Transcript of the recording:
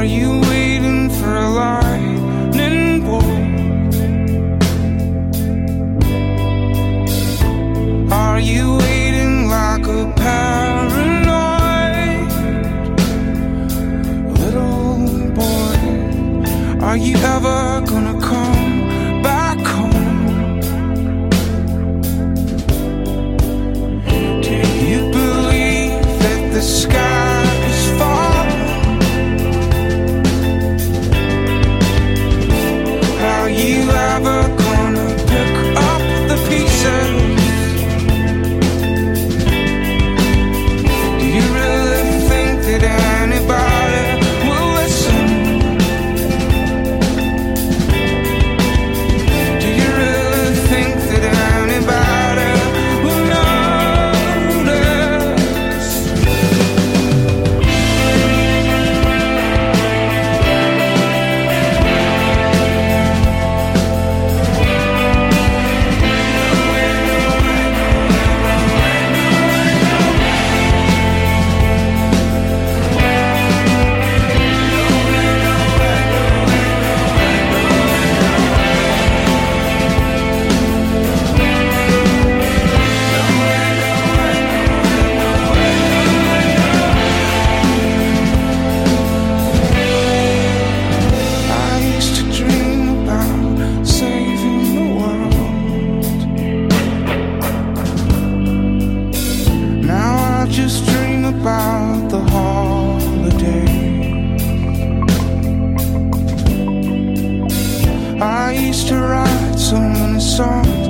Are you waiting for a lightning bolt? Are you waiting like a paranoid little boy? Are you ever gonna come? just dream about the holiday. I used to write so many songs.